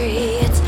It's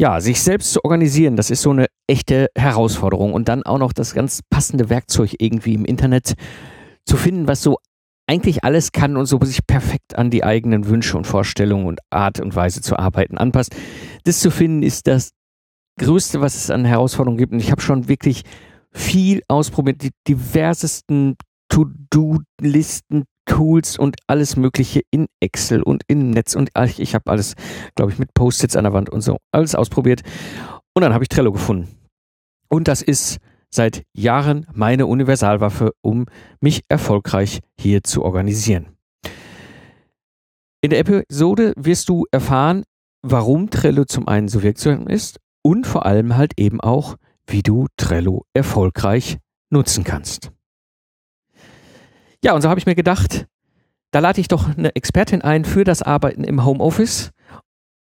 Ja, sich selbst zu organisieren, das ist so eine echte Herausforderung. Und dann auch noch das ganz passende Werkzeug irgendwie im Internet zu finden, was so eigentlich alles kann und so sich perfekt an die eigenen Wünsche und Vorstellungen und Art und Weise zu arbeiten anpasst. Das zu finden ist das Größte, was es an Herausforderungen gibt. Und ich habe schon wirklich viel ausprobiert, die diversesten To-Do-Listen, Tools und alles Mögliche in Excel und im Netz und ach, ich habe alles, glaube ich, mit Post-its an der Wand und so alles ausprobiert. Und dann habe ich Trello gefunden. Und das ist seit Jahren meine Universalwaffe, um mich erfolgreich hier zu organisieren. In der Episode wirst du erfahren, warum Trello zum einen so wirksam ist und vor allem halt eben auch, wie du Trello erfolgreich nutzen kannst. Ja, und so habe ich mir gedacht, da lade ich doch eine Expertin ein für das Arbeiten im Homeoffice.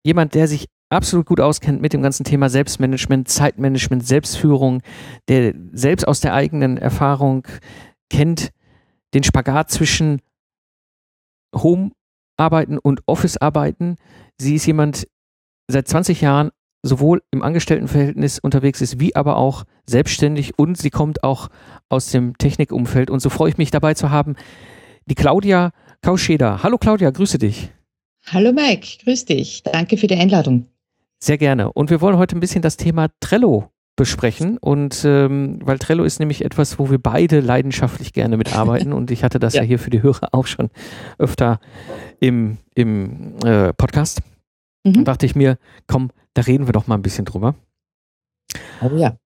Jemand, der sich absolut gut auskennt mit dem ganzen Thema Selbstmanagement, Zeitmanagement, Selbstführung, der selbst aus der eigenen Erfahrung kennt den Spagat zwischen Home-Arbeiten und Office-Arbeiten. Sie ist jemand seit 20 Jahren sowohl im Angestelltenverhältnis unterwegs ist, wie aber auch selbstständig und sie kommt auch aus dem Technikumfeld. Und so freue ich mich dabei zu haben, die Claudia Kauscheder. Hallo Claudia, grüße dich. Hallo Mike, grüß dich. Danke für die Einladung. Sehr gerne. Und wir wollen heute ein bisschen das Thema Trello besprechen. Und ähm, weil Trello ist nämlich etwas, wo wir beide leidenschaftlich gerne mitarbeiten. und ich hatte das ja. ja. hier für die Hörer auch schon öfter im, im äh, Podcast. Mhm. Dachte ich mir, komm, da reden wir doch mal ein bisschen drüber. Oh ja.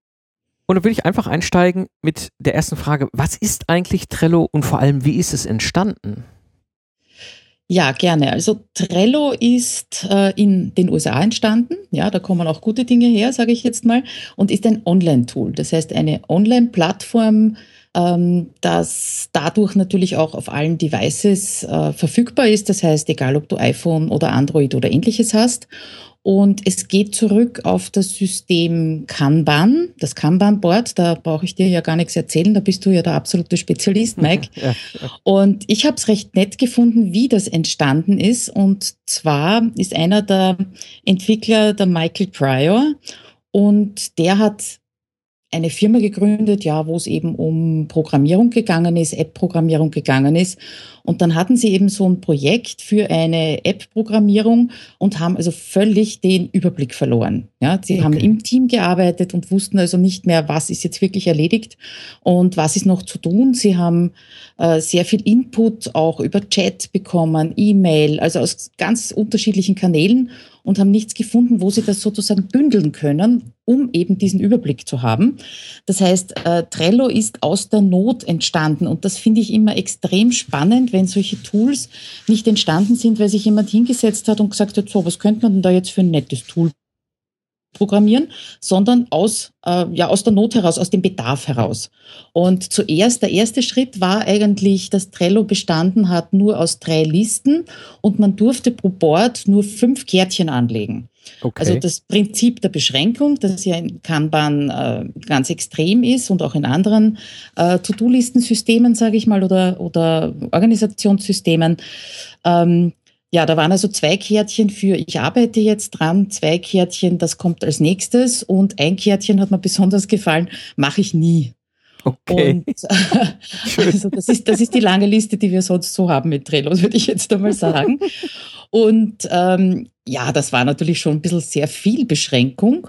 Und dann will ich einfach einsteigen mit der ersten Frage. Was ist eigentlich Trello und vor allem, wie ist es entstanden? Ja, gerne. Also Trello ist äh, in den USA entstanden. Ja, da kommen auch gute Dinge her, sage ich jetzt mal, und ist ein Online-Tool. Das heißt, eine Online-Plattform, ähm, das dadurch natürlich auch auf allen Devices äh, verfügbar ist. Das heißt, egal ob du iPhone oder Android oder ähnliches hast. Und es geht zurück auf das System Kanban, das Kanban-Board. Da brauche ich dir ja gar nichts erzählen, da bist du ja der absolute Spezialist, Mike. Ja, ja. Und ich habe es recht nett gefunden, wie das entstanden ist. Und zwar ist einer der Entwickler der Michael Pryor und der hat eine Firma gegründet, ja, wo es eben um Programmierung gegangen ist, App-Programmierung gegangen ist. Und dann hatten sie eben so ein Projekt für eine App-Programmierung und haben also völlig den Überblick verloren. Ja, sie okay. haben im Team gearbeitet und wussten also nicht mehr, was ist jetzt wirklich erledigt und was ist noch zu tun. Sie haben äh, sehr viel Input auch über Chat bekommen, E-Mail, also aus ganz unterschiedlichen Kanälen und haben nichts gefunden, wo sie das sozusagen bündeln können, um eben diesen Überblick zu haben. Das heißt, äh, Trello ist aus der Not entstanden und das finde ich immer extrem spannend, wenn solche Tools nicht entstanden sind, weil sich jemand hingesetzt hat und gesagt hat, so, was könnte man denn da jetzt für ein nettes Tool programmieren, sondern aus, äh, ja, aus der Not heraus, aus dem Bedarf heraus. Und zuerst, der erste Schritt war eigentlich, dass Trello bestanden hat nur aus drei Listen und man durfte pro Board nur fünf Kärtchen anlegen. Okay. Also das Prinzip der Beschränkung, das ja in Kanban äh, ganz extrem ist und auch in anderen äh, To-Do-Listensystemen, sage ich mal, oder, oder Organisationssystemen, ähm, ja, da waren also zwei Kärtchen für ich arbeite jetzt dran, zwei Kärtchen, das kommt als nächstes und ein Kärtchen hat mir besonders gefallen, mache ich nie. Okay. Und, also das ist, das ist die lange Liste, die wir sonst so haben mit Trello, würde ich jetzt einmal sagen. Und ähm, ja, das war natürlich schon ein bisschen sehr viel Beschränkung.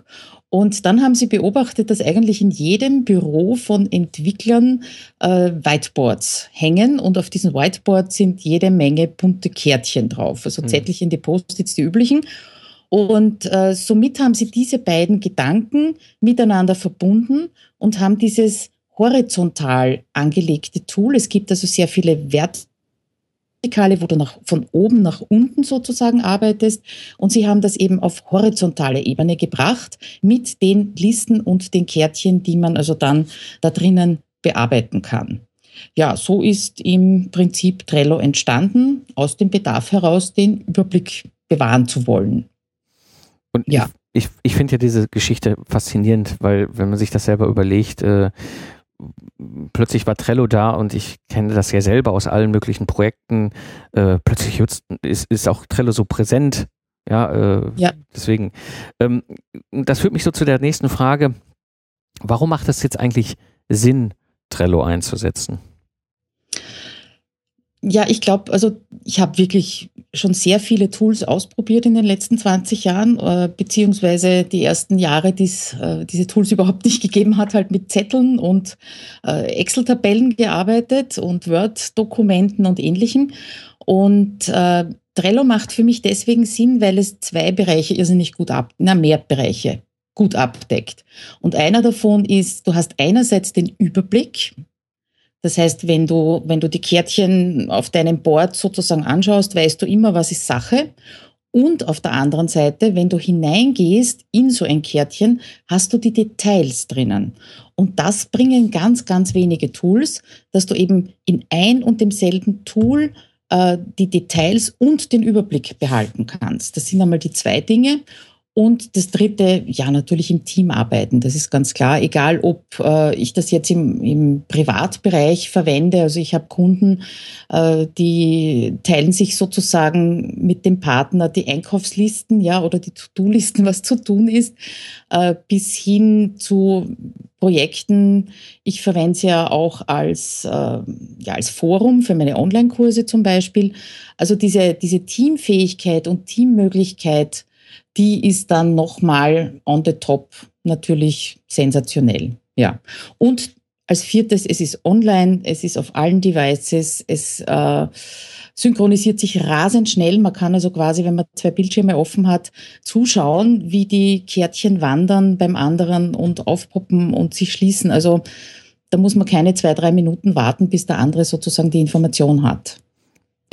Und dann haben sie beobachtet, dass eigentlich in jedem Büro von Entwicklern äh, Whiteboards hängen und auf diesen Whiteboards sind jede Menge bunte Kärtchen drauf, also mhm. Zettelchen, die Post-its, die üblichen. Und äh, somit haben sie diese beiden Gedanken miteinander verbunden und haben dieses horizontal angelegte Tool. Es gibt also sehr viele Wert Vertikale, wo du nach, von oben nach unten sozusagen arbeitest. Und sie haben das eben auf horizontale Ebene gebracht mit den Listen und den Kärtchen, die man also dann da drinnen bearbeiten kann. Ja, so ist im Prinzip Trello entstanden, aus dem Bedarf heraus, den Überblick bewahren zu wollen. Und ja. ich, ich, ich finde ja diese Geschichte faszinierend, weil wenn man sich das selber überlegt, äh, plötzlich war Trello da und ich kenne das ja selber aus allen möglichen Projekten. Äh, plötzlich ist, ist auch Trello so präsent. Ja, äh, ja. deswegen. Ähm, das führt mich so zu der nächsten Frage. Warum macht es jetzt eigentlich Sinn, Trello einzusetzen? Ja, ich glaube, also ich habe wirklich schon sehr viele Tools ausprobiert in den letzten 20 Jahren, äh, beziehungsweise die ersten Jahre, die es äh, diese Tools überhaupt nicht gegeben hat, halt mit Zetteln und äh, Excel-Tabellen gearbeitet und Word-Dokumenten und ähnlichem. Und äh, Trello macht für mich deswegen Sinn, weil es zwei Bereiche irrsinnig gut ab, na mehr Bereiche gut abdeckt. Und einer davon ist, du hast einerseits den Überblick, das heißt, wenn du, wenn du die Kärtchen auf deinem Board sozusagen anschaust, weißt du immer, was ist Sache. Und auf der anderen Seite, wenn du hineingehst in so ein Kärtchen, hast du die Details drinnen. Und das bringen ganz, ganz wenige Tools, dass du eben in ein und demselben Tool äh, die Details und den Überblick behalten kannst. Das sind einmal die zwei Dinge. Und das dritte, ja, natürlich im Team arbeiten. Das ist ganz klar. Egal, ob äh, ich das jetzt im, im Privatbereich verwende. Also ich habe Kunden, äh, die teilen sich sozusagen mit dem Partner die Einkaufslisten, ja, oder die To-Do-Listen, was zu tun ist, äh, bis hin zu Projekten. Ich verwende es ja auch als, äh, ja, als Forum für meine Online-Kurse zum Beispiel. Also diese, diese Teamfähigkeit und Teammöglichkeit, die ist dann nochmal on the top natürlich sensationell. Ja. Und als viertes, es ist online, es ist auf allen Devices, es äh, synchronisiert sich rasend schnell. Man kann also quasi, wenn man zwei Bildschirme offen hat, zuschauen, wie die Kärtchen wandern beim anderen und aufpoppen und sich schließen. Also da muss man keine zwei, drei Minuten warten, bis der andere sozusagen die Information hat.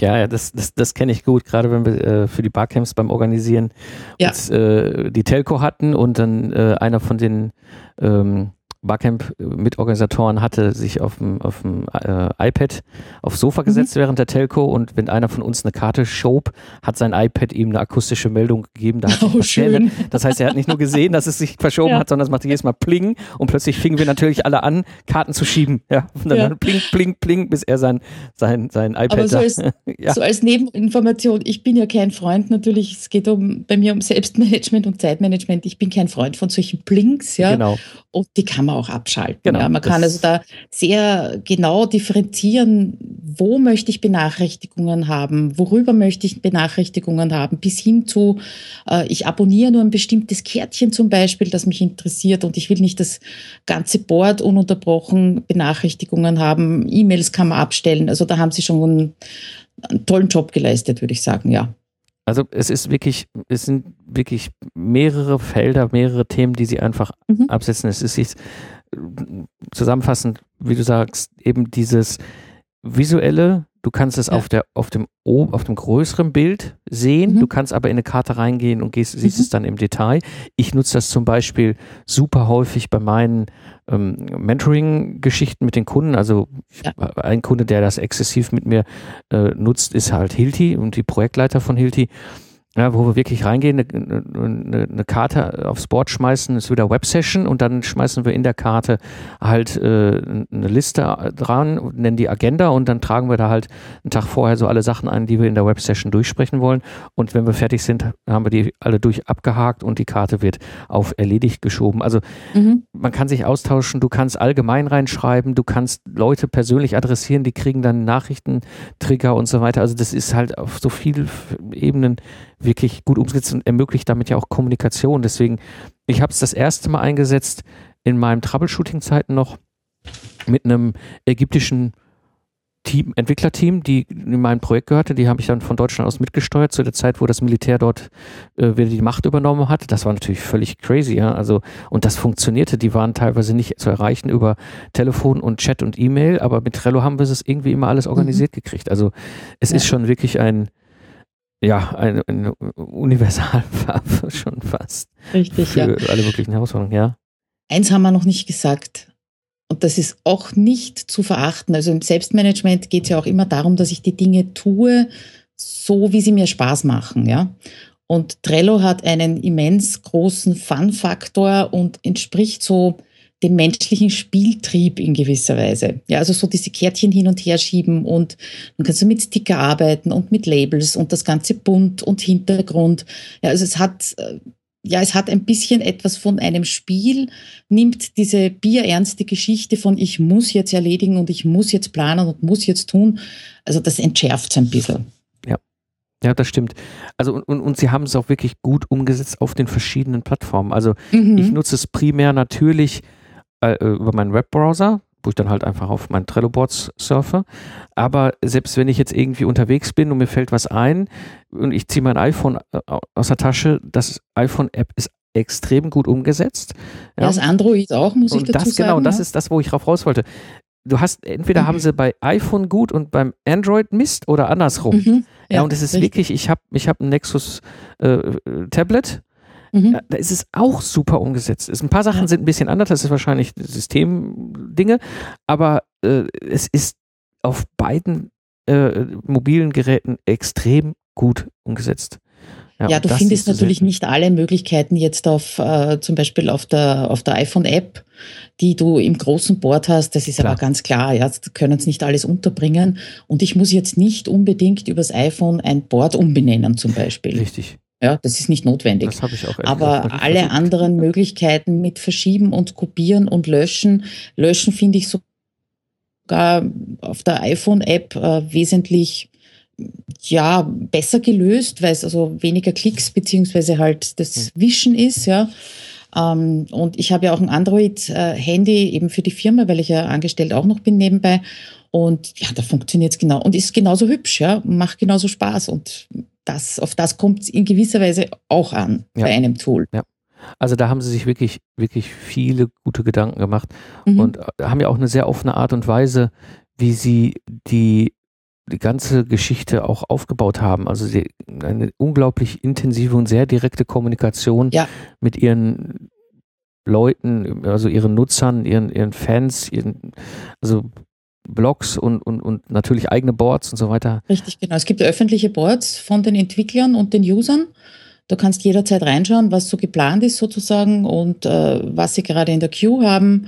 Ja, ja, das, das, das kenne ich gut, gerade wenn wir äh, für die Barcamps beim Organisieren ja. uns, äh, die Telco hatten und dann äh, einer von den ähm, Barcamp-Mitorganisatoren hatte sich auf dem, auf dem äh, iPad aufs Sofa mhm. gesetzt mhm. während der Telco und wenn einer von uns eine Karte schob, hat sein iPad ihm eine akustische Meldung gegeben. Da oh, schön. Das heißt, er hat nicht nur gesehen, dass es sich verschoben ja. hat, sondern es machte jedes Mal Pling und plötzlich fingen wir natürlich alle an, Karten zu schieben. Ja, und dann ja. Pling, Pling, Pling, bis er sein, sein, sein iPad Aber so als, ja. so als Nebeninformation, ich bin ja kein Freund natürlich, es geht um, bei mir um Selbstmanagement und Zeitmanagement, ich bin kein Freund von solchen Blinks, ja. Genau. Und die kann man auch abschalten. Genau, ja. Man kann also da sehr genau differenzieren, wo möchte ich Benachrichtigungen haben, worüber möchte ich Benachrichtigungen haben, bis hin zu, äh, ich abonniere nur ein bestimmtes Kärtchen zum Beispiel, das mich interessiert und ich will nicht das ganze Board ununterbrochen Benachrichtigungen haben. E-Mails kann man abstellen. Also da haben sie schon einen, einen tollen Job geleistet, würde ich sagen, ja. Also es ist wirklich, es sind wirklich mehrere Felder, mehrere Themen, die sie einfach mhm. absetzen. Es ist jetzt zusammenfassend, wie du sagst, eben dieses visuelle, du kannst es ja. auf der, auf dem, auf dem größeren Bild sehen, mhm. du kannst aber in eine Karte reingehen und gehst, siehst mhm. es dann im Detail. Ich nutze das zum Beispiel super häufig bei meinen ähm, Mentoring-Geschichten mit den Kunden. Also ja. ein Kunde, der das exzessiv mit mir äh, nutzt, ist halt Hilti und die Projektleiter von Hilti ja, wo wir wirklich reingehen, eine, eine, eine, Karte aufs Board schmeißen, ist wieder Web-Session und dann schmeißen wir in der Karte halt äh, eine Liste dran, nennen die Agenda und dann tragen wir da halt einen Tag vorher so alle Sachen ein, die wir in der Web-Session durchsprechen wollen. Und wenn wir fertig sind, haben wir die alle durch abgehakt und die Karte wird auf erledigt geschoben. Also mhm. man kann sich austauschen, du kannst allgemein reinschreiben, du kannst Leute persönlich adressieren, die kriegen dann Nachrichten, Trigger und so weiter. Also das ist halt auf so vielen Ebenen wirklich gut umgesetzt und ermöglicht damit ja auch Kommunikation. Deswegen ich habe es das erste Mal eingesetzt in meinen Troubleshooting-Zeiten noch mit einem ägyptischen Team, Entwicklerteam, die in mein Projekt gehörte, die habe ich dann von Deutschland aus mitgesteuert zu der Zeit, wo das Militär dort äh, wieder die Macht übernommen hat. Das war natürlich völlig crazy, ja. Also, und das funktionierte. Die waren teilweise nicht zu erreichen über Telefon und Chat und E-Mail, aber mit Trello haben wir es irgendwie immer alles organisiert mhm. gekriegt. Also es ja. ist schon wirklich ein, ja, eine, eine Universalwaffe schon fast. Richtig, für ja. alle möglichen Herausforderungen, ja. Eins haben wir noch nicht gesagt. Und das ist auch nicht zu verachten. Also im Selbstmanagement geht es ja auch immer darum, dass ich die Dinge tue, so wie sie mir Spaß machen, ja. Und Trello hat einen immens großen Fun-Faktor und entspricht so dem menschlichen Spieltrieb in gewisser Weise. Ja, also so diese Kärtchen hin und her schieben und man kann so mit Sticker arbeiten und mit Labels und das Ganze bunt und Hintergrund. Ja, also es hat, äh, ja, es hat ein bisschen etwas von einem Spiel, nimmt diese bierernste Geschichte von ich muss jetzt erledigen und ich muss jetzt planen und muss jetzt tun. Also das entschärft es ein bisschen. Ja. Ja, das stimmt. Also und, und, und sie haben es auch wirklich gut umgesetzt auf den verschiedenen Plattformen. Also mhm. ich nutze es primär natürlich äh, über meinen Webbrowser, wo ich dann halt einfach auf meinen Trello-Boards surfe. Aber selbst wenn ich jetzt irgendwie unterwegs bin und mir fällt was ein und ich ziehe mein iPhone äh, aus der Tasche, das iPhone-App ist extrem gut umgesetzt. Ja, das Android auch, muss und ich dazu das, sagen. Genau, das ist das, wo ich drauf raus wollte. Du hast, entweder mhm. haben sie bei iPhone gut und beim Android Mist oder andersrum. Mhm. Ja, ja, und es ist richtig. wirklich, ich habe ich hab ein Nexus äh, Tablet Mhm. Ja, da ist es auch super umgesetzt. Es, ein paar Sachen ja. sind ein bisschen anders, das ist wahrscheinlich Systemdinge, aber äh, es ist auf beiden äh, mobilen Geräten extrem gut umgesetzt. Ja, ja du findest natürlich nicht alle Möglichkeiten jetzt auf äh, zum Beispiel auf der, auf der iPhone-App, die du im großen Board hast. Das ist klar. aber ganz klar, ja, können es nicht alles unterbringen. Und ich muss jetzt nicht unbedingt übers iPhone ein Board umbenennen zum Beispiel. Richtig. Ja, das ist nicht notwendig. Das habe ich auch. Aber alle versucht. anderen Möglichkeiten mit Verschieben und Kopieren und Löschen, Löschen finde ich sogar auf der iPhone-App äh, wesentlich ja besser gelöst, weil es also weniger Klicks beziehungsweise halt das hm. Wischen ist, ja. Ähm, und ich habe ja auch ein Android-Handy eben für die Firma, weil ich ja angestellt auch noch bin nebenbei. Und ja, da funktioniert es genau und ist genauso hübsch, ja, macht genauso Spaß und das, auf das kommt es in gewisser Weise auch an ja. bei einem Tool. Ja. Also da haben sie sich wirklich, wirklich viele gute Gedanken gemacht mhm. und äh, haben ja auch eine sehr offene Art und Weise, wie sie die, die ganze Geschichte auch aufgebaut haben. Also sie, eine unglaublich intensive und sehr direkte Kommunikation ja. mit ihren Leuten, also ihren Nutzern, ihren, ihren Fans, ihren, also Blogs und, und, und natürlich eigene Boards und so weiter. Richtig, genau. Es gibt öffentliche Boards von den Entwicklern und den Usern. Du kannst jederzeit reinschauen, was so geplant ist sozusagen und äh, was sie gerade in der Queue haben,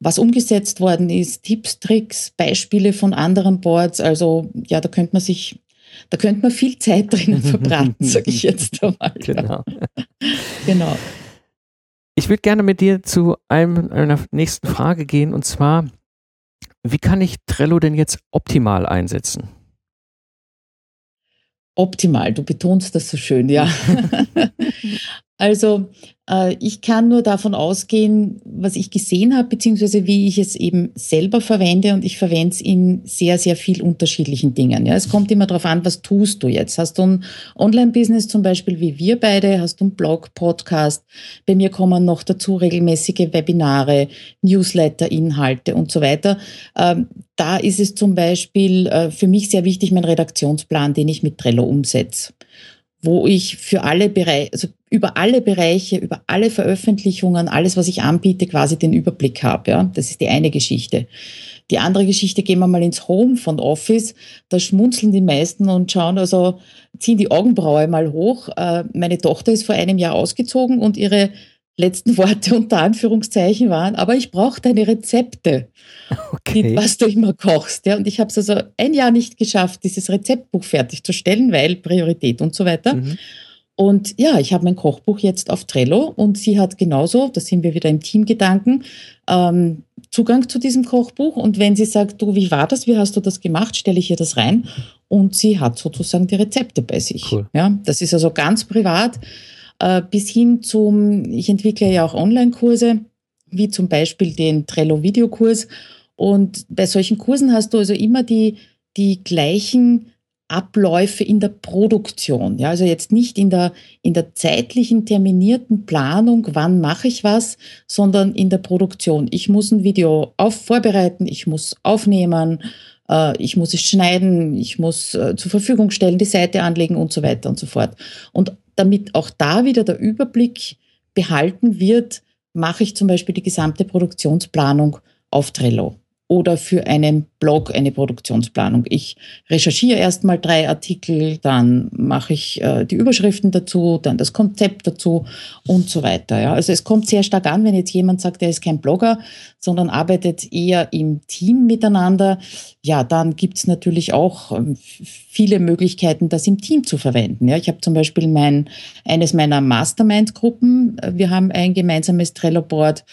was umgesetzt worden ist, Tipps, Tricks, Beispiele von anderen Boards. Also ja, da könnte man sich, da könnte man viel Zeit drinnen verbraten, sage ich jetzt einmal. Genau. genau. Ich würde gerne mit dir zu einem, einer nächsten Frage gehen und zwar, wie kann ich Trello denn jetzt optimal einsetzen? Optimal, du betonst das so schön, ja. also äh, ich kann nur davon ausgehen, was ich gesehen habe, beziehungsweise wie ich es eben selber verwende und ich verwende es in sehr, sehr viel unterschiedlichen Dingen. Ja, es kommt immer darauf an, was tust du jetzt? Hast du ein Online-Business zum Beispiel wie wir beide? Hast du einen Blog, Podcast? Bei mir kommen noch dazu regelmäßige Webinare, Newsletter, Inhalte und so weiter. Ähm, da ist es zum Beispiel äh, für mich sehr wichtig, mein Redaktionsplan, den ich mit Trello umsetze wo ich für alle Bereiche, also über alle Bereiche, über alle Veröffentlichungen, alles, was ich anbiete, quasi den Überblick habe. Ja? Das ist die eine Geschichte. Die andere Geschichte, gehen wir mal ins Home von Office, da schmunzeln die meisten und schauen, also ziehen die Augenbraue mal hoch. Äh, meine Tochter ist vor einem Jahr ausgezogen und ihre letzten Worte unter Anführungszeichen waren, aber ich brauche deine Rezepte, okay. die, was du immer kochst. Ja? Und ich habe es also ein Jahr nicht geschafft, dieses Rezeptbuch fertigzustellen, weil Priorität und so weiter. Mhm. Und ja, ich habe mein Kochbuch jetzt auf Trello und sie hat genauso, da sind wir wieder im Teamgedanken, ähm, Zugang zu diesem Kochbuch. Und wenn sie sagt, du, wie war das, wie hast du das gemacht, stelle ich ihr das rein und sie hat sozusagen die Rezepte bei sich. Cool. Ja, das ist also ganz privat. Äh, bis hin zum, ich entwickle ja auch Online-Kurse, wie zum Beispiel den Trello-Videokurs. Und bei solchen Kursen hast du also immer die, die gleichen Abläufe in der Produktion. Ja, also jetzt nicht in der, in der zeitlichen terminierten Planung, wann mache ich was, sondern in der Produktion. Ich muss ein Video auf, vorbereiten, ich muss aufnehmen, äh, ich muss es schneiden, ich muss äh, zur Verfügung stellen, die Seite anlegen und so weiter und so fort. Und damit auch da wieder der Überblick behalten wird, mache ich zum Beispiel die gesamte Produktionsplanung auf Trello oder für einen Blog eine Produktionsplanung. Ich recherchiere erstmal drei Artikel, dann mache ich äh, die Überschriften dazu, dann das Konzept dazu und so weiter. Ja. Also es kommt sehr stark an, wenn jetzt jemand sagt, er ist kein Blogger, sondern arbeitet eher im Team miteinander. Ja, dann gibt es natürlich auch ähm, viele Möglichkeiten, das im Team zu verwenden. Ja. Ich habe zum Beispiel mein, eines meiner Mastermind-Gruppen. Wir haben ein gemeinsames Trello-Board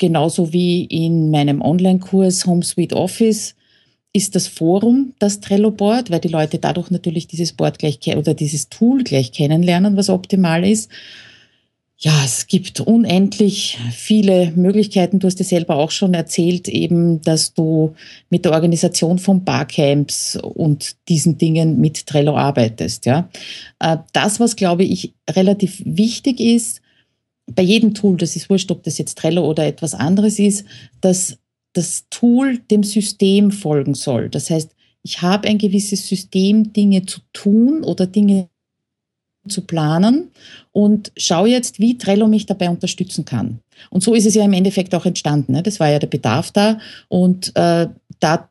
Genauso wie in meinem Online-Kurs Home Suite Office ist das Forum das Trello-Board, weil die Leute dadurch natürlich dieses Board gleich oder dieses Tool gleich kennenlernen, was optimal ist. Ja, es gibt unendlich viele Möglichkeiten. Du hast dir selber auch schon erzählt, eben, dass du mit der Organisation von Barcamps und diesen Dingen mit Trello arbeitest. Ja, äh, das, was glaube ich relativ wichtig ist, bei jedem Tool, das ist wurscht, ob das jetzt Trello oder etwas anderes ist, dass das Tool dem System folgen soll. Das heißt, ich habe ein gewisses System, Dinge zu tun oder Dinge zu planen und schaue jetzt, wie Trello mich dabei unterstützen kann. Und so ist es ja im Endeffekt auch entstanden. Ne? Das war ja der Bedarf da und äh, da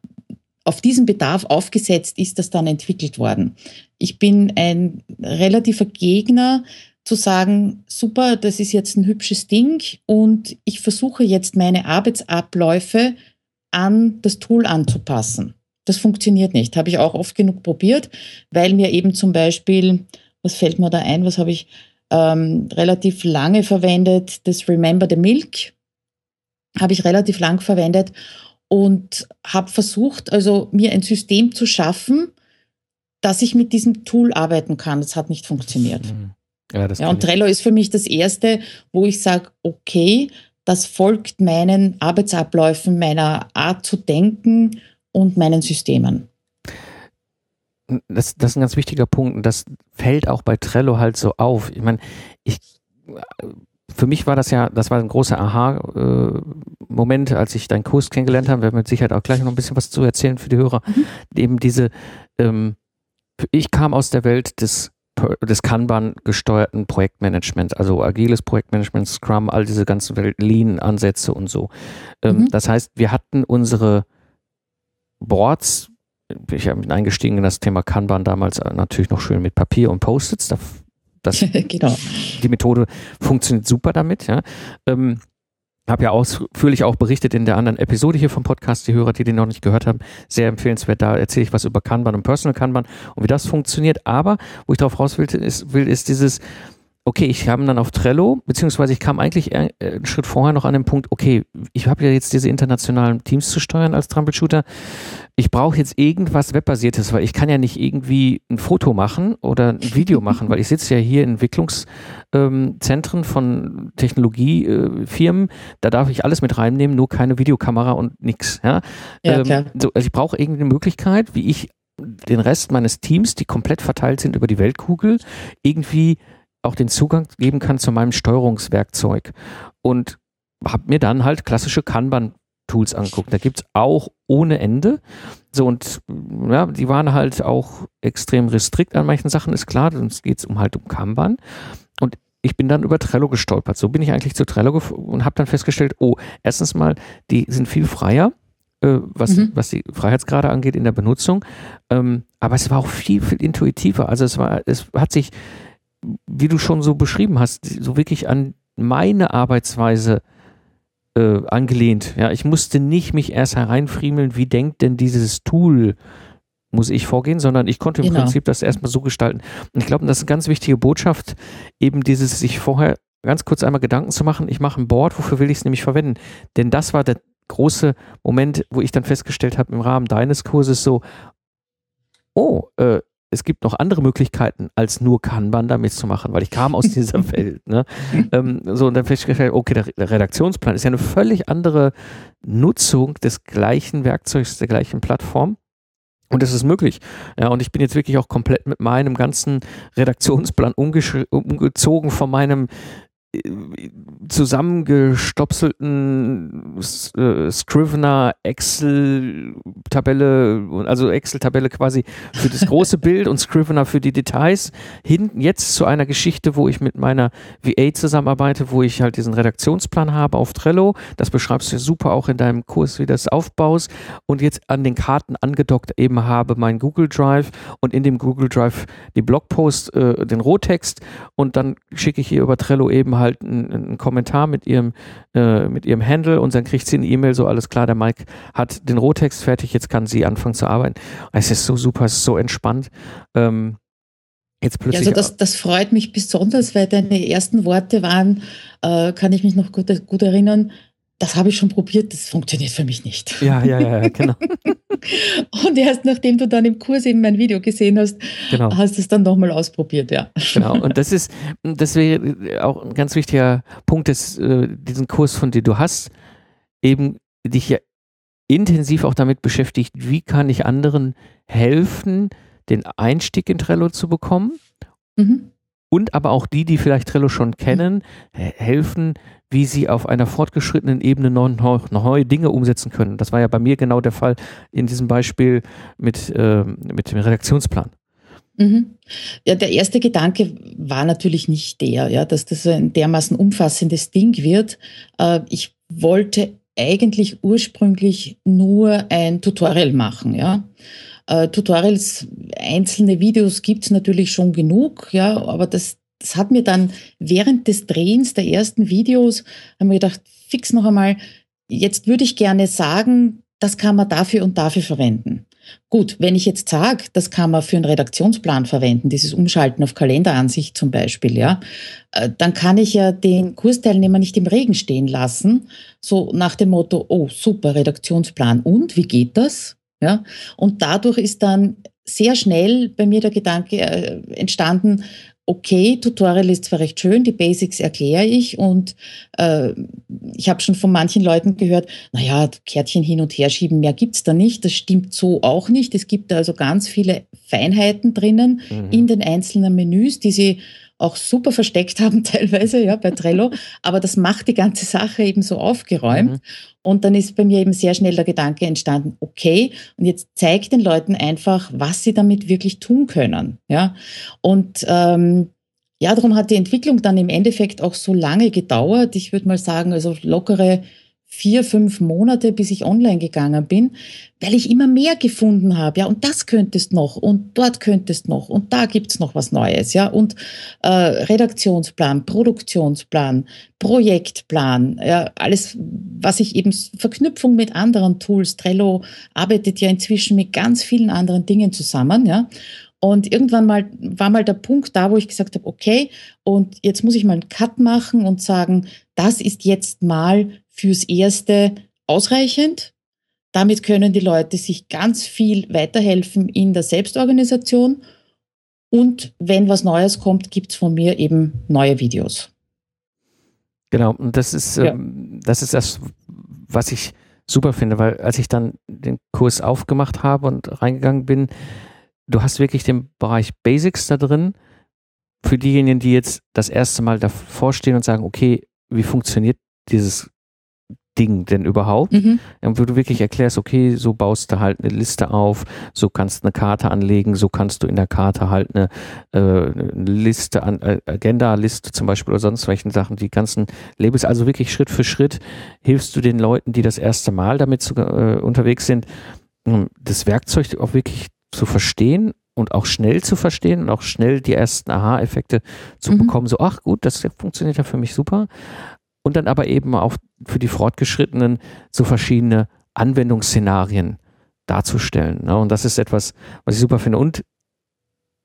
auf diesen Bedarf aufgesetzt ist das dann entwickelt worden. Ich bin ein relativer Gegner zu sagen, super, das ist jetzt ein hübsches Ding und ich versuche jetzt meine Arbeitsabläufe an das Tool anzupassen. Das funktioniert nicht. Habe ich auch oft genug probiert, weil mir eben zum Beispiel, was fällt mir da ein, was habe ich ähm, relativ lange verwendet, das Remember the Milk habe ich relativ lang verwendet und habe versucht, also mir ein System zu schaffen, dass ich mit diesem Tool arbeiten kann. Das hat nicht funktioniert. Mhm. Ja, ja und Trello ist für mich das Erste, wo ich sage, okay, das folgt meinen Arbeitsabläufen, meiner Art zu denken und meinen Systemen. Das, das ist ein ganz wichtiger Punkt und das fällt auch bei Trello halt so auf. Ich meine, ich, für mich war das ja, das war ein großer Aha-Moment, als ich deinen Kurs kennengelernt habe. Wir werden mit Sicherheit auch gleich noch ein bisschen was zu erzählen für die Hörer. Mhm. Eben diese, ähm, ich kam aus der Welt des des Kanban gesteuerten Projektmanagement, also agiles Projektmanagement, Scrum, all diese ganzen Lean-Ansätze und so. Ähm, mhm. Das heißt, wir hatten unsere Boards, ich habe eingestiegen in das Thema Kanban damals äh, natürlich noch schön mit Papier und Post-its. Das, genau. Die Methode funktioniert super damit. Ja. Ähm, habe ja ausführlich auch berichtet in der anderen Episode hier vom Podcast, die Hörer, die den noch nicht gehört haben, sehr empfehlenswert. Da erzähle ich was über Kanban und Personal Kanban und wie das funktioniert. Aber wo ich darauf raus will, ist, will, ist dieses, okay, ich kam dann auf Trello, beziehungsweise ich kam eigentlich einen Schritt vorher noch an den Punkt, okay, ich habe ja jetzt diese internationalen Teams zu steuern als Troubleshooter. Ich brauche jetzt irgendwas Webbasiertes, weil ich kann ja nicht irgendwie ein Foto machen oder ein Video machen, weil ich sitze ja hier in Entwicklungszentren ähm, von Technologiefirmen, da darf ich alles mit reinnehmen, nur keine Videokamera und nix. Ja? ja ähm, so, also ich brauche irgendeine Möglichkeit, wie ich den Rest meines Teams, die komplett verteilt sind über die Weltkugel, irgendwie auch den Zugang geben kann zu meinem Steuerungswerkzeug. Und habe mir dann halt klassische Kanban-Tools angeguckt. Da gibt es auch ohne Ende. So, und ja, die waren halt auch extrem restrikt an manchen Sachen, ist klar. Sonst geht es um halt um Kanban. Und ich bin dann über Trello gestolpert. So bin ich eigentlich zu Trello und habe dann festgestellt, oh, erstens mal, die sind viel freier, äh, was, mhm. was die Freiheitsgrade angeht in der Benutzung. Ähm, aber es war auch viel, viel intuitiver. Also es war, es hat sich wie du schon so beschrieben hast, so wirklich an meine Arbeitsweise äh, angelehnt. Ja, ich musste nicht mich erst hereinfriemeln, wie denkt denn dieses Tool, muss ich vorgehen, sondern ich konnte im genau. Prinzip das erstmal so gestalten. Und ich glaube, das ist eine ganz wichtige Botschaft, eben dieses sich vorher ganz kurz einmal Gedanken zu machen, ich mache ein Board, wofür will ich es nämlich verwenden? Denn das war der große Moment, wo ich dann festgestellt habe im Rahmen deines Kurses so, oh, äh, es gibt noch andere Möglichkeiten, als nur Kanban damit zu machen, weil ich kam aus dieser Welt. Ne? ähm, so, und dann festgestellt, okay, der, der Redaktionsplan ist ja eine völlig andere Nutzung des gleichen Werkzeugs, der gleichen Plattform. Und das ist möglich. Ja, und ich bin jetzt wirklich auch komplett mit meinem ganzen Redaktionsplan umgezogen von meinem zusammengestopselten äh, Scrivener Excel-Tabelle, also Excel-Tabelle quasi für das große Bild und Scrivener für die Details, hin jetzt zu einer Geschichte, wo ich mit meiner VA zusammenarbeite, wo ich halt diesen Redaktionsplan habe auf Trello. Das beschreibst du super auch in deinem Kurs, wie das aufbaust. Und jetzt an den Karten angedockt eben habe mein Google Drive und in dem Google Drive die Blogpost, äh, den Rohtext und dann schicke ich hier über Trello eben halt einen, einen Kommentar mit ihrem, äh, mit ihrem Handle und dann kriegt sie eine E-Mail, so alles klar, der Mike hat den Rohtext fertig, jetzt kann sie anfangen zu arbeiten. Es ist so super, es ist so entspannt. Ähm, Jetzt plötzlich also das, das freut mich besonders, weil deine ersten Worte waren, äh, kann ich mich noch gut, gut erinnern, das habe ich schon probiert, das funktioniert für mich nicht. Ja, ja, ja, genau. und erst nachdem du dann im Kurs eben mein Video gesehen hast, genau. hast du es dann nochmal ausprobiert, ja. Genau, und das ist, das wäre auch ein ganz wichtiger Punkt, dass äh, diesen Kurs, von dem du hast, eben dich ja intensiv auch damit beschäftigt, wie kann ich anderen helfen, den Einstieg in Trello zu bekommen. Mhm. Und aber auch die, die vielleicht Trello schon kennen, helfen, wie sie auf einer fortgeschrittenen Ebene noch, neue Dinge umsetzen können. Das war ja bei mir genau der Fall in diesem Beispiel mit, äh, mit dem Redaktionsplan. Mhm. Ja, der erste Gedanke war natürlich nicht der, ja, dass das ein dermaßen umfassendes Ding wird. Äh, ich wollte eigentlich ursprünglich nur ein Tutorial machen, ja. Äh, Tutorials, einzelne Videos gibt's natürlich schon genug, ja, aber das, das hat mir dann während des Drehens der ersten Videos, haben wir gedacht, fix noch einmal, jetzt würde ich gerne sagen, das kann man dafür und dafür verwenden. Gut, wenn ich jetzt sage, das kann man für einen Redaktionsplan verwenden, dieses Umschalten auf Kalenderansicht zum Beispiel, ja, äh, dann kann ich ja den Kursteilnehmer nicht im Regen stehen lassen, so nach dem Motto, oh super, Redaktionsplan und, wie geht das? Ja, und dadurch ist dann sehr schnell bei mir der Gedanke äh, entstanden, okay, Tutorial ist zwar recht schön, die Basics erkläre ich und äh, ich habe schon von manchen Leuten gehört, naja, Kärtchen hin und her schieben, mehr gibt's da nicht. Das stimmt so auch nicht. Es gibt da also ganz viele Feinheiten drinnen mhm. in den einzelnen Menüs, die sie auch super versteckt haben teilweise, ja, bei Trello. Aber das macht die ganze Sache eben so aufgeräumt. Mhm. Und dann ist bei mir eben sehr schnell der Gedanke entstanden, okay, und jetzt zeig den Leuten einfach, was sie damit wirklich tun können, ja. Und ähm, ja, darum hat die Entwicklung dann im Endeffekt auch so lange gedauert. Ich würde mal sagen, also lockere vier, fünf Monate, bis ich online gegangen bin, weil ich immer mehr gefunden habe. Ja, und das könntest noch und dort könntest noch und da gibt's noch was Neues. Ja, und äh, Redaktionsplan, Produktionsplan, Projektplan, ja, alles, was ich eben Verknüpfung mit anderen Tools. Trello arbeitet ja inzwischen mit ganz vielen anderen Dingen zusammen. Ja, und irgendwann mal war mal der Punkt da, wo ich gesagt habe, okay, und jetzt muss ich mal einen Cut machen und sagen, das ist jetzt mal fürs Erste ausreichend. Damit können die Leute sich ganz viel weiterhelfen in der Selbstorganisation. Und wenn was Neues kommt, gibt es von mir eben neue Videos. Genau, und das ist, ja. ähm, das ist das, was ich super finde, weil als ich dann den Kurs aufgemacht habe und reingegangen bin, du hast wirklich den Bereich Basics da drin. Für diejenigen, die jetzt das erste Mal davor stehen und sagen, okay, wie funktioniert dieses Ding denn überhaupt? Mhm. Wo du wirklich erklärst, okay, so baust du halt eine Liste auf, so kannst du eine Karte anlegen, so kannst du in der Karte halt eine, äh, eine Liste an, äh, Agenda-Liste zum Beispiel oder sonst welchen Sachen, die ganzen Labels, also wirklich Schritt für Schritt hilfst du den Leuten, die das erste Mal damit zu, äh, unterwegs sind, das Werkzeug auch wirklich zu verstehen und auch schnell zu verstehen und auch schnell die ersten Aha-Effekte zu mhm. bekommen. So, ach gut, das funktioniert ja für mich super und dann aber eben auch für die Fortgeschrittenen so verschiedene Anwendungsszenarien darzustellen. Ne? Und das ist etwas, was ich super finde. Und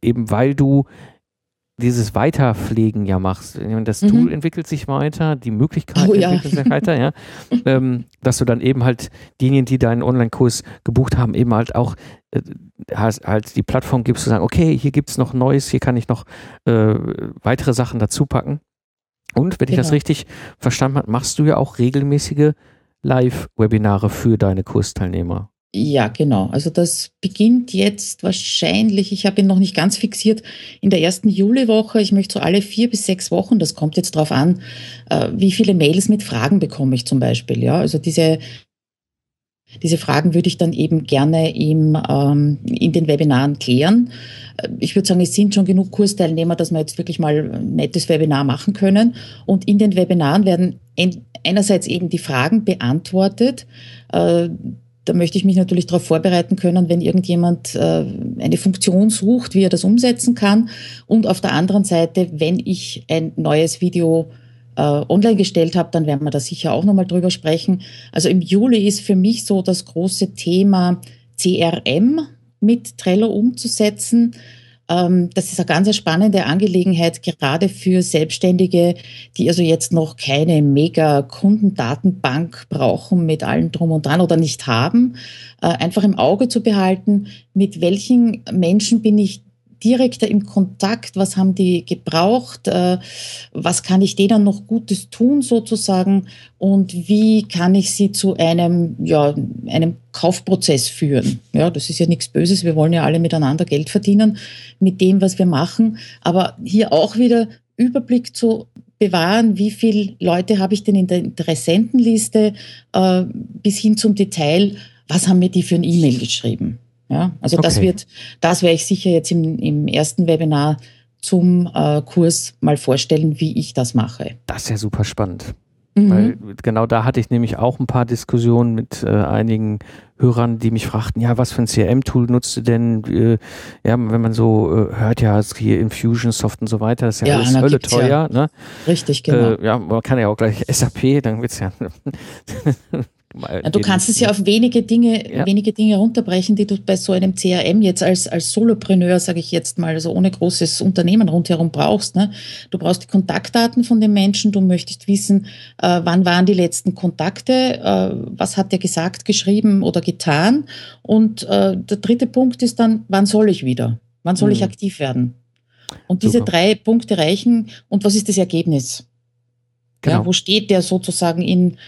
eben weil du dieses Weiterpflegen ja machst. Das Mhm. Tool entwickelt sich weiter, die Möglichkeit Oh ja. entwickelt sich weiter, ja. ähm, dass du dann eben halt diejenigen, die deinen Online-Kurs gebucht haben, eben halt auch äh, halt die Plattform gibst, zu sagen, okay, hier gibt's noch Neues, hier kann ich noch äh, weitere Sachen dazu packen. Und wenn ich das Genau. richtig verstanden habe, machst du ja auch regelmäßige Live-Webinare für deine Kursteilnehmer. Ja, genau. Also das beginnt jetzt wahrscheinlich, ich habe ihn noch nicht ganz fixiert, in der ersten Juliwoche. Ich möchte so alle vier bis sechs Wochen, das kommt jetzt drauf an, äh, wie viele Mails mit Fragen bekomme ich zum Beispiel. Ja, also diese, diese Fragen würde ich dann eben gerne im, ähm, in den Webinaren klären. Äh, Ich würde sagen, es sind schon genug Kursteilnehmer, dass wir jetzt wirklich mal ein nettes Webinar machen können. Und in den Webinaren werden ein- einerseits eben die Fragen beantwortet. Äh, da möchte ich mich natürlich darauf vorbereiten können, wenn irgendjemand äh, eine Funktion sucht, wie er das umsetzen kann. Und auf der anderen Seite, wenn ich ein neues Video äh, online gestellt habe, dann werden wir da sicher auch nochmal drüber sprechen. Also im Juli ist für mich so das große Thema CRM mit Trello umzusetzen. Ähm, das ist eine ganz spannende Angelegenheit, gerade für Selbstständige, die also jetzt noch keine mega Kundendatenbank brauchen mit allem drum und dran oder nicht haben, äh, einfach im Auge zu behalten, mit welchen Menschen bin ich direkter im Kontakt, was haben die gebraucht, äh, was kann ich denen noch Gutes tun sozusagen? Und wie kann ich sie zu einem, ja, einem Kaufprozess führen. Ja, das ist ja nichts Böses, wir wollen ja alle miteinander Geld verdienen mit dem, was wir machen, aber hier auch wieder Überblick zu bewahren, wie viele Leute habe ich denn in der Interessentenliste äh, bis hin zum Detail, was haben mir die für ein E-Mail geschrieben. Ja, also das Okay. wird, das werde ich sicher jetzt im, im ersten Webinar zum äh, Kurs mal vorstellen, wie ich das mache. Das ist ja super spannend. Mhm. Weil genau da hatte ich nämlich auch ein paar Diskussionen mit äh, einigen Hörern, die mich fragten, ja, was für ein CRM-Tool nutzt du denn? Äh, ja, wenn man so äh, hört, ja, es hier Infusionsoft und so weiter, das ist ja, Ja, alles Hölle gibt's ja. teuer. Ne? Richtig, genau. Äh, ja, man kann ja auch gleich SAP, dann wird's ja. Ja, du kannst es ja auf wenige Dinge, Ja. wenige Dinge runterbrechen, die du bei so einem CRM jetzt als, als Solopreneur, sage ich jetzt mal, also ohne großes Unternehmen rundherum brauchst. Ne? Du brauchst die Kontaktdaten von dem Menschen, du möchtest wissen, äh, wann waren die letzten Kontakte, äh, was hat der gesagt, geschrieben oder getan. Und äh, der dritte Punkt ist dann, wann soll ich wieder? Wann soll ich Mhm. aktiv werden? Und diese Super. drei Punkte reichen. Und was ist das Ergebnis? Genau. Ja, wo steht der sozusagen in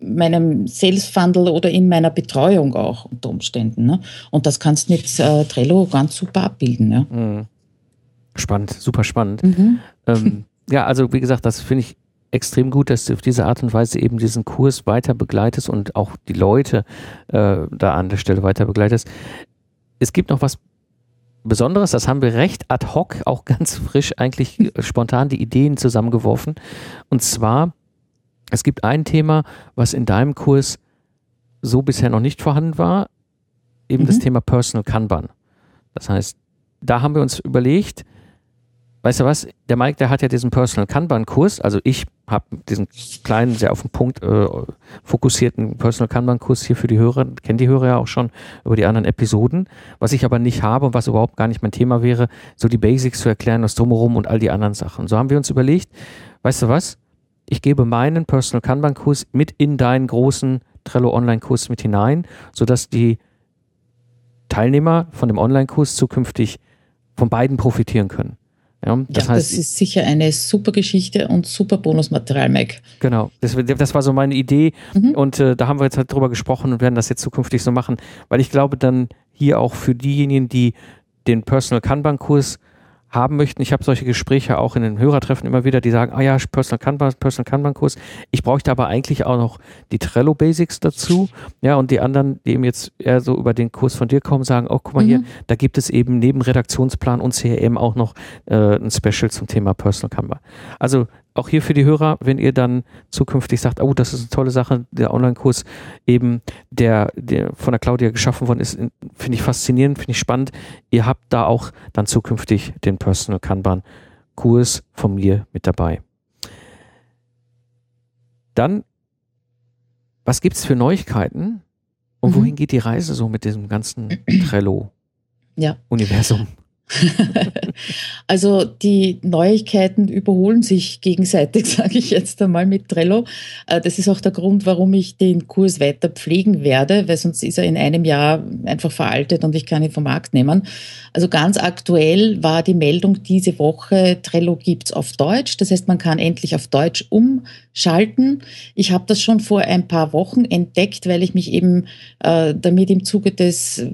meinem Sales Funnel oder in meiner Betreuung auch unter Umständen. Ne? Und das kannst du mit äh, Trello ganz super abbilden. Ja? Mhm. Spannend, super spannend. Mhm. ähm, ja, also wie gesagt, das finde ich extrem gut, dass du auf diese Art und Weise eben diesen Kurs weiter begleitest und auch die Leute äh, da an der Stelle weiter begleitest. Es gibt noch was Besonderes, das haben wir recht ad hoc, auch ganz frisch eigentlich äh, spontan die Ideen zusammengeworfen. Und zwar, es gibt ein Thema, was in deinem Kurs so bisher noch nicht vorhanden war, eben das Mhm. Thema Personal Kanban. Das heißt, da haben wir uns überlegt, weißt du was, der Mike, der hat ja diesen Personal Kanban-Kurs, also ich habe diesen kleinen, sehr auf den Punkt äh, fokussierten Personal Kanban-Kurs hier für die Hörer, kennen die Hörer ja auch schon über die anderen Episoden. Was ich aber nicht habe und was überhaupt gar nicht mein Thema wäre, so die Basics zu erklären, das Drumherum und all die anderen Sachen. So haben wir uns überlegt, weißt du was, ich gebe meinen Personal Kanban-Kurs mit in deinen großen Trello Online-Kurs mit hinein, sodass die Teilnehmer von dem Online-Kurs zukünftig von beiden profitieren können. Ja, das ja, heißt, das ist sicher eine super Geschichte und super Bonusmaterial, Mike. Genau, das, das war so meine Idee Mhm. und äh, da haben wir jetzt halt drüber gesprochen und werden das jetzt zukünftig so machen, weil ich glaube dann hier auch für diejenigen, die den Personal Kanban Kurs haben möchten, ich habe solche Gespräche auch in den Hörertreffen immer wieder, die sagen, ah ja, Personal Kanban, Personal Kanban Kurs, ich bräuchte aber eigentlich auch noch die Trello Basics dazu, ja, und die anderen, die eben jetzt eher so über den Kurs von dir kommen, sagen, oh, guck mal hier, Mhm. da gibt es eben neben Redaktionsplan und CRM auch noch äh, ein Special zum Thema Personal Kanban. Also auch hier für die Hörer, wenn ihr dann zukünftig sagt, oh, das ist eine tolle Sache, der Online-Kurs eben, der, der von der Claudia geschaffen worden ist, in- finde ich faszinierend, finde ich spannend. Ihr habt da auch dann zukünftig den Personal Kanban-Kurs von mir mit dabei. Dann, was gibt's für Neuigkeiten und Mhm. wohin geht die Reise so mit diesem ganzen Trello-Universum? Ja. also die Neuigkeiten überholen sich gegenseitig, sage ich jetzt einmal mit Trello. Äh, das ist auch der Grund, warum ich den Kurs weiter pflegen werde, weil sonst ist er in einem Jahr einfach veraltet und ich kann ihn vom Markt nehmen. Also ganz aktuell war die Meldung diese Woche, Trello gibt's auf Deutsch. Das heißt, man kann endlich auf Deutsch umschalten. Ich habe das schon vor ein paar Wochen entdeckt, weil ich mich eben äh, damit im Zuge des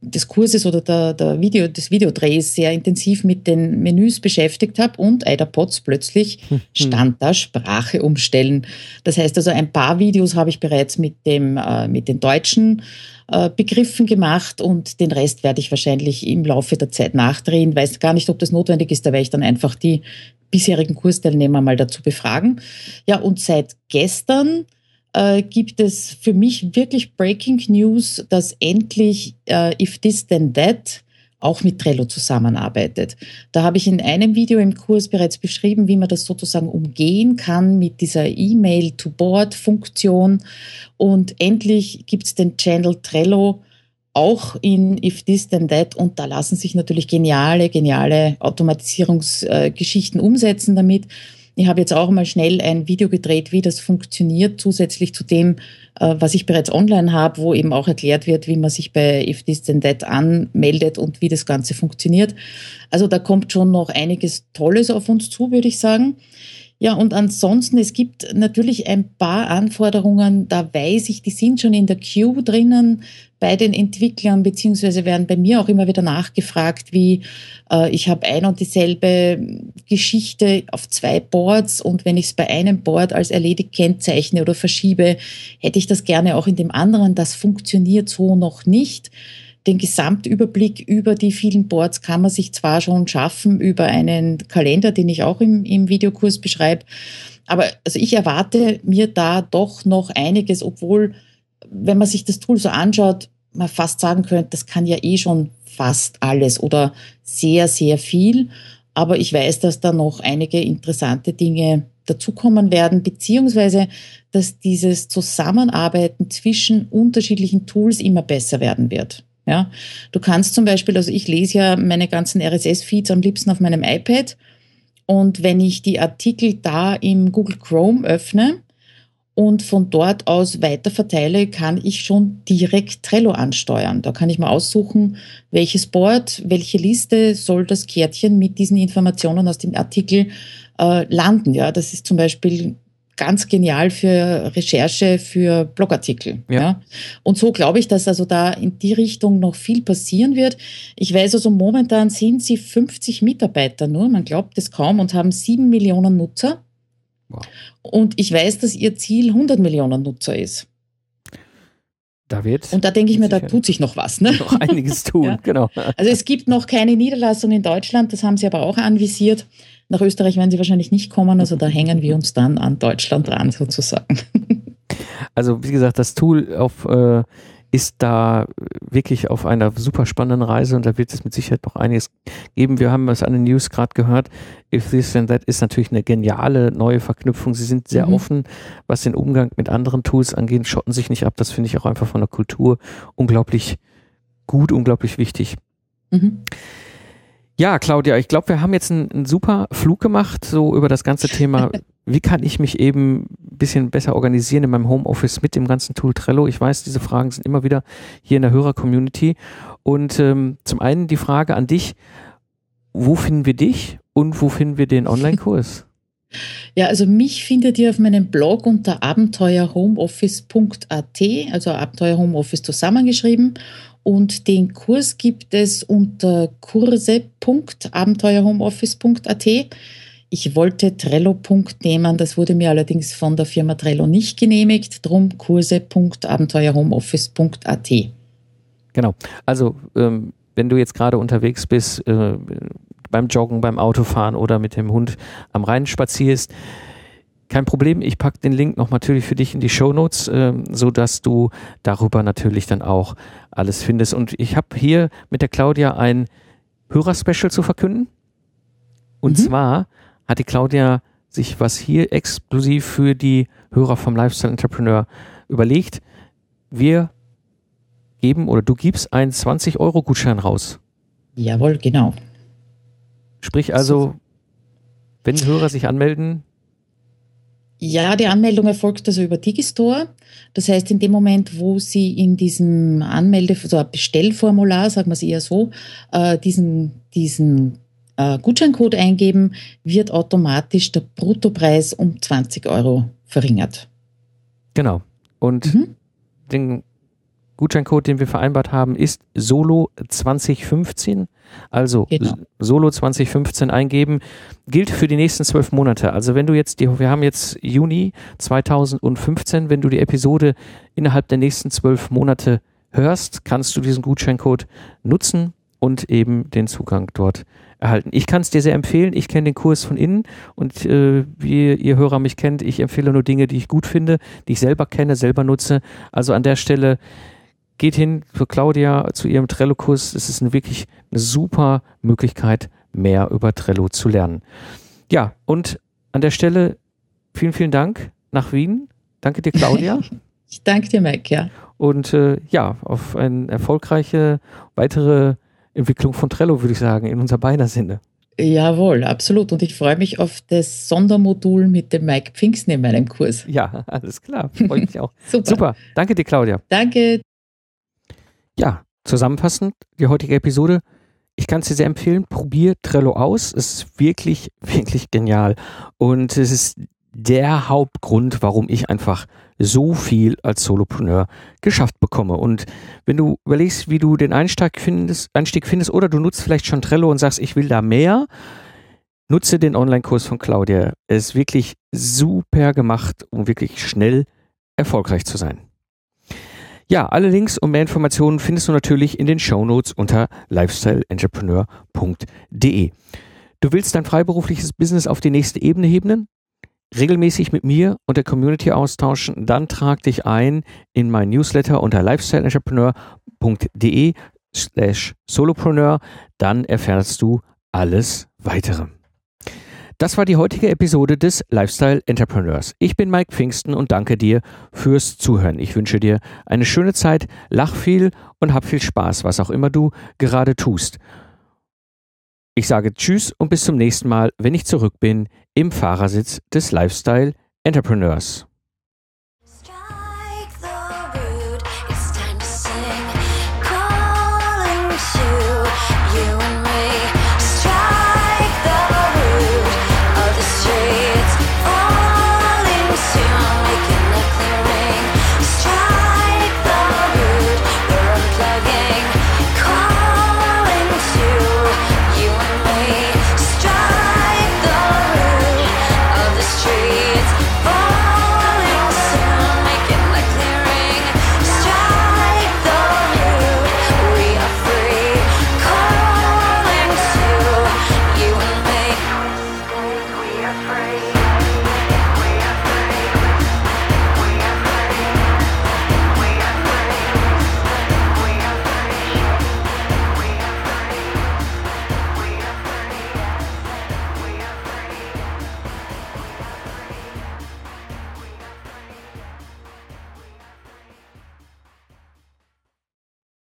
des Kurses oder der, der Video, des Videodrehs sehr intensiv mit den Menüs beschäftigt habe und Eiderpots plötzlich hm. stand da Sprache umstellen. Das heißt also, ein paar Videos habe ich bereits mit, dem, äh, mit den deutschen äh, Begriffen gemacht und den Rest werde ich wahrscheinlich im Laufe der Zeit nachdrehen. Weiß gar nicht, ob das notwendig ist, da werde ich dann einfach die bisherigen Kursteilnehmer mal dazu befragen. Ja, und seit gestern äh, gibt es für mich wirklich Breaking News, dass endlich äh, If This Then That auch mit Trello zusammenarbeitet. Da habe ich in einem Video im Kurs bereits beschrieben, wie man das sozusagen umgehen kann mit dieser E-Mail-to-Board-Funktion. Und endlich gibt es den Channel Trello auch in If This Then That und da lassen sich natürlich geniale, geniale Automatisierungsgeschichten umsetzen damit. Ich habe jetzt auch mal schnell ein Video gedreht, wie das funktioniert, zusätzlich zu dem, äh, was ich bereits online habe, wo eben auch erklärt wird, wie man sich bei If This Then That anmeldet und wie das Ganze funktioniert. Also da kommt schon noch einiges Tolles auf uns zu, würde ich sagen. Ja, und ansonsten, es gibt natürlich ein paar Anforderungen, da weiß ich, die sind schon in der Queue drinnen bei den Entwicklern, beziehungsweise werden bei mir auch immer wieder nachgefragt, wie äh, ich habe ein und dieselbe Geschichte auf zwei Boards und wenn ich es bei einem Board als erledigt kennzeichne oder verschiebe, hätte ich das gerne auch in dem anderen. Das funktioniert so noch nicht den Gesamtüberblick über die vielen Boards kann man sich zwar schon schaffen über einen Kalender, den ich auch im, im Videokurs beschreibe, aber also ich erwarte mir da doch noch einiges, obwohl, wenn man sich das Tool so anschaut, man fast sagen könnte, das kann ja eh schon fast alles oder sehr, sehr viel. Aber ich weiß, dass da noch einige interessante Dinge dazukommen werden, beziehungsweise dass dieses Zusammenarbeiten zwischen unterschiedlichen Tools immer besser werden wird. Ja, du kannst zum Beispiel, also ich lese ja meine ganzen RSS-Feeds am liebsten auf meinem iPad. Und wenn ich die Artikel da im Google Chrome öffne und von dort aus weiter verteile, kann ich schon direkt Trello ansteuern. Da kann ich mal aussuchen, welches Board, welche Liste soll das Kärtchen mit diesen Informationen aus dem Artikel äh, landen. Ja, das ist zum Beispiel ganz genial für Recherche, für Blogartikel. Ja. ja. Und so glaube ich, dass also da in die Richtung noch viel passieren wird. Ich weiß also, momentan sind sie 50 Mitarbeiter nur, man glaubt es kaum, und haben sieben Millionen Nutzer. Wow. Und ich weiß, dass ihr Ziel 100 Millionen Nutzer ist. Da wird und da denke ich mir, da tut sich noch was. Ne? Noch einiges tun, ja. genau. Also es gibt noch keine Niederlassung in Deutschland, das haben sie aber auch anvisiert. Nach Österreich werden sie wahrscheinlich nicht kommen, also da hängen wir uns dann an Deutschland dran sozusagen. Also wie gesagt, das Tool auf, äh, ist da wirklich auf einer super spannenden Reise und da wird es mit Sicherheit noch einiges geben. Wir haben es an den News gerade gehört. If This and That ist natürlich eine geniale neue Verknüpfung. Sie sind sehr mhm. offen, was den Umgang mit anderen Tools angeht, schotten sich nicht ab. Das finde ich auch einfach von der Kultur unglaublich gut, unglaublich wichtig. Mhm. Ja, Claudia, ich glaube, wir haben jetzt einen, einen, super Flug gemacht, so über das ganze Thema. Wie kann ich mich eben ein bisschen besser organisieren in meinem Homeoffice mit dem ganzen Tool Trello? Ich weiß, diese Fragen sind immer wieder hier in der Hörer-Community. Und ähm, zum einen die Frage an dich, wo finden wir dich und wo finden wir den Online-Kurs? Ja, also mich findet ihr auf meinem Blog unter abenteuerhomeoffice.at, also Abenteuer Homeoffice zusammengeschrieben. Und den Kurs gibt es unter kurse.abenteuerhomeoffice.at. Ich wollte Trello. nehmen, das wurde mir allerdings von der Firma Trello nicht genehmigt. Drum kurse.abenteuerhomeoffice.at. Genau. Also, ähm, wenn du jetzt gerade unterwegs bist, äh, beim Joggen, beim Autofahren oder mit dem Hund am Rhein spazierst, kein Problem, ich packe den Link noch natürlich für dich in die Show Notes, äh, so dass du darüber natürlich dann auch alles findest. Und ich habe hier mit der Claudia ein Hörerspecial zu verkünden. Und mhm. zwar hat die Claudia sich was hier exklusiv für die Hörer vom Lifestyle Entrepreneur überlegt. Wir geben oder du gibst einen 20 Euro Gutschein raus Jawohl, genau. Sprich also, wenn Hörer sich anmelden, ja, die Anmeldung erfolgt also über Digistore. Das heißt, in dem Moment, wo Sie in diesem Anmelde, so ein Bestellformular, sagen wir es eher so, äh, diesen, diesen äh, Gutscheincode eingeben, wird automatisch der Bruttopreis um 20 Euro verringert. Genau. Und mhm. den Gutscheincode, den wir vereinbart haben, ist Solo 2015. Also genau. Solo 2015 eingeben. Gilt für die nächsten zwölf Monate. Also wenn du jetzt, die, wir haben jetzt Juni 2015, wenn du die Episode innerhalb der nächsten zwölf Monate hörst, kannst du diesen Gutscheincode nutzen und eben den Zugang dort erhalten. Ich kann es dir sehr empfehlen. Ich kenne den Kurs von innen und äh, wie ihr Hörer mich kennt, ich empfehle nur Dinge, die ich gut finde, die ich selber kenne, selber nutze. Also an der Stelle geht hin für Claudia zu ihrem Trello-Kurs. Es ist eine wirklich eine super Möglichkeit, mehr über Trello zu lernen. Ja, und an der Stelle vielen, vielen Dank nach Wien. Danke dir, Claudia. ich danke dir, Mike, ja. Und äh, ja, auf eine erfolgreiche weitere Entwicklung von Trello, würde ich sagen, in unser beider Sinne. Jawohl, absolut. Und ich freue mich auf das Sondermodul mit dem Mike Pfingsten in meinem Kurs. Ja, alles klar. Freue mich auch. Super. Super. Danke dir, Claudia. Danke. Ja, zusammenfassend die heutige Episode. Ich kann es dir sehr empfehlen. Probier Trello aus. Es ist wirklich, wirklich genial. Und es ist der Hauptgrund, warum ich einfach so viel als Solopreneur geschafft bekomme. Und wenn du überlegst, wie du den Einstieg findest, Einstieg findest oder du nutzt vielleicht schon Trello und sagst, ich will da mehr, nutze den Online-Kurs von Claudia. Er ist wirklich super gemacht, um wirklich schnell erfolgreich zu sein. Ja, alle Links und mehr Informationen findest du natürlich in den Show Notes unter lifestyleentrepreneur.de. Du willst dein freiberufliches Business auf die nächste Ebene heben? Regelmäßig mit mir und der Community austauschen? Dann trag dich ein in mein Newsletter unter lifestyleentrepreneur.de slash solopreneur. Dann erfährst du alles weitere. Das war die heutige Episode des Lifestyle Entrepreneurs. Ich bin Mike Pfingsten und danke dir fürs Zuhören. Ich wünsche dir eine schöne Zeit, lach viel und hab viel Spaß, was auch immer du gerade tust. Ich sage Tschüss und bis zum nächsten Mal, wenn ich zurück bin im Fahrersitz des Lifestyle Entrepreneurs.